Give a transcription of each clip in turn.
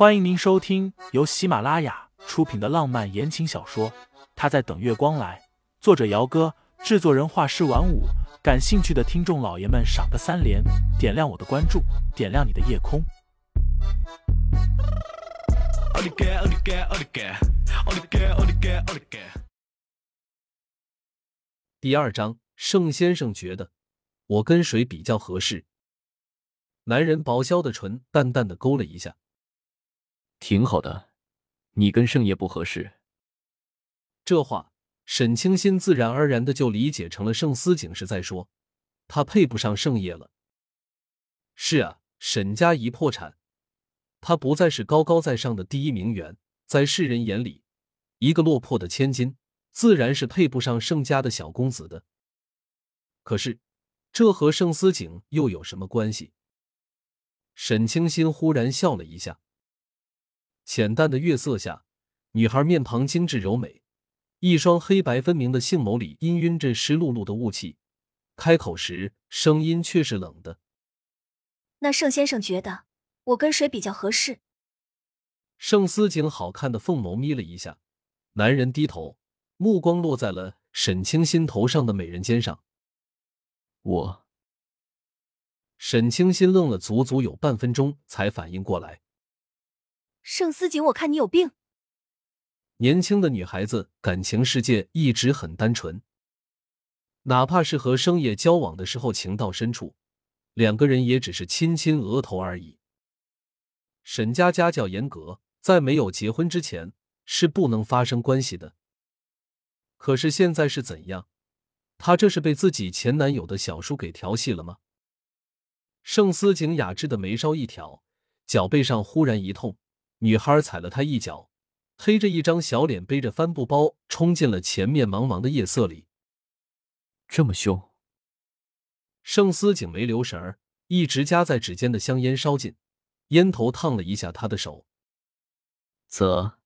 欢迎您收听由喜马拉雅出品的浪漫言情小说《他在等月光来》，作者：姚哥，制作人：画师晚舞。感兴趣的听众老爷们，赏个三连，点亮我的关注，点亮你的夜空。第二章，盛先生觉得我跟谁比较合适？男人薄削的唇淡淡的勾了一下。挺好的，你跟盛爷不合适。这话，沈清心自然而然的就理解成了盛思景是在说他配不上盛爷了。是啊，沈家一破产，他不再是高高在上的第一名媛，在世人眼里，一个落魄的千金，自然是配不上盛家的小公子的。可是，这和盛思景又有什么关系？沈清心忽然笑了一下。浅淡的月色下，女孩面庞精致柔美，一双黑白分明的杏眸里氤氲着湿漉漉的雾气。开口时，声音却是冷的。那盛先生觉得我跟谁比较合适？盛思景好看的凤眸眯了一下，男人低头，目光落在了沈清心头上的美人肩上。我。沈清心愣了足足有半分钟，才反应过来。盛思景，我看你有病。年轻的女孩子感情世界一直很单纯，哪怕是和生野交往的时候，情到深处，两个人也只是亲亲额头而已。沈家家教严格，在没有结婚之前是不能发生关系的。可是现在是怎样？她这是被自己前男友的小叔给调戏了吗？盛思景雅致的眉梢一挑，脚背上忽然一痛。女孩踩了他一脚，黑着一张小脸，背着帆布包，冲进了前面茫茫的夜色里。这么凶！盛思景没留神儿，一直夹在指尖的香烟烧尽，烟头烫了一下他的手。啧，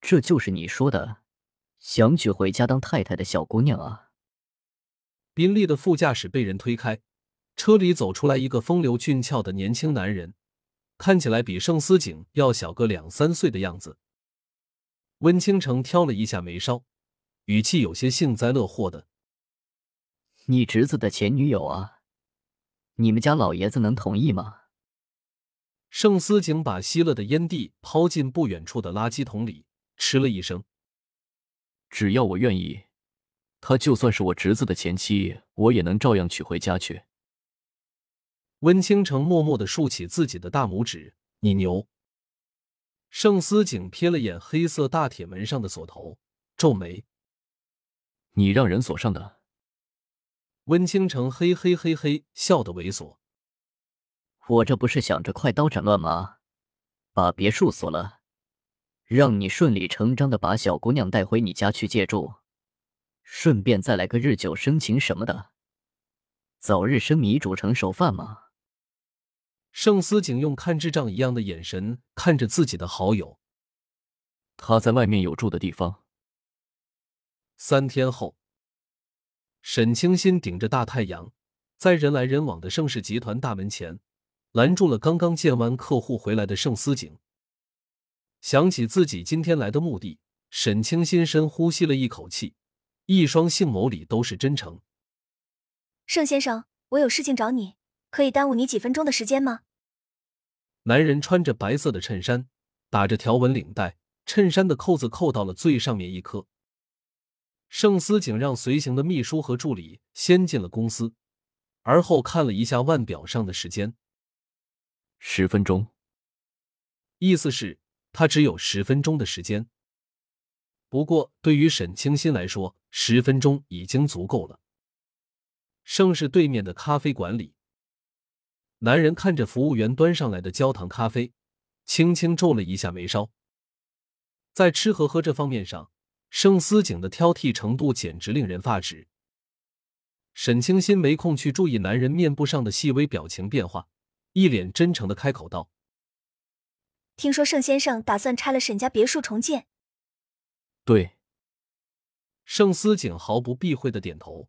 这就是你说的想娶回家当太太的小姑娘啊！宾利的副驾驶被人推开，车里走出来一个风流俊俏的年轻男人。看起来比盛思景要小个两三岁的样子。温倾城挑了一下眉梢，语气有些幸灾乐祸的：“你侄子的前女友啊，你们家老爷子能同意吗？”盛思景把吸了的烟蒂抛进不远处的垃圾桶里，嗤了一声：“只要我愿意，她就算是我侄子的前妻，我也能照样娶回家去。”温倾城默默的竖起自己的大拇指，你牛。盛思景瞥了眼黑色大铁门上的锁头，皱眉：“你让人锁上的？”温倾城嘿嘿嘿嘿笑得猥琐：“我这不是想着快刀斩乱麻，把别墅锁了，让你顺理成章的把小姑娘带回你家去借住，顺便再来个日久生情什么的，早日生米煮成熟饭吗？”盛思景用看智障一样的眼神看着自己的好友。他在外面有住的地方。三天后，沈清心顶着大太阳，在人来人往的盛世集团大门前，拦住了刚刚见完客户回来的盛思景。想起自己今天来的目的，沈清心深呼吸了一口气，一双杏眸里都是真诚。盛先生，我有事情找你。可以耽误你几分钟的时间吗？男人穿着白色的衬衫，打着条纹领带，衬衫的扣子扣到了最上面一颗。盛思景让随行的秘书和助理先进了公司，而后看了一下腕表上的时间，十分钟，意思是他只有十分钟的时间。不过对于沈清新来说，十分钟已经足够了。盛世对面的咖啡馆里。男人看着服务员端上来的焦糖咖啡，轻轻皱了一下眉梢。在吃和喝这方面上，盛思景的挑剔程度简直令人发指。沈清心没空去注意男人面部上的细微表情变化，一脸真诚的开口道：“听说盛先生打算拆了沈家别墅重建。”对。盛思景毫不避讳的点头。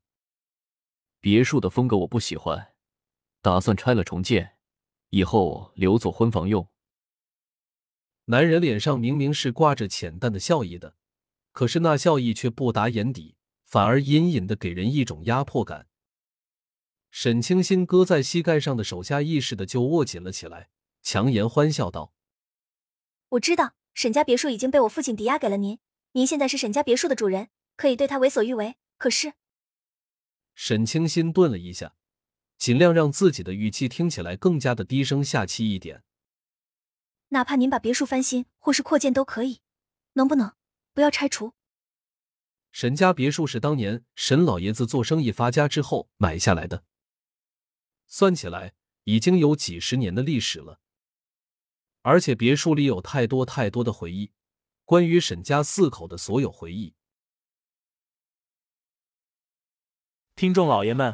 别墅的风格我不喜欢。打算拆了重建，以后留作婚房用。男人脸上明明是挂着浅淡的笑意的，可是那笑意却不达眼底，反而隐隐的给人一种压迫感。沈清心搁在膝盖上的手下意识的就握紧了起来，强颜欢笑道：“我知道沈家别墅已经被我父亲抵押给了您，您现在是沈家别墅的主人，可以对他为所欲为。可是……”沈清心顿了一下，尽量让自己的语气听起来更加的低声下气一点。哪怕您把别墅翻新或是扩建都可以，能不能不要拆除？沈家别墅是当年沈老爷子做生意发家之后买下来的，算起来已经有几十年的历史了。而且别墅里有太多太多的回忆，关于沈家四口的所有回忆。听众老爷们，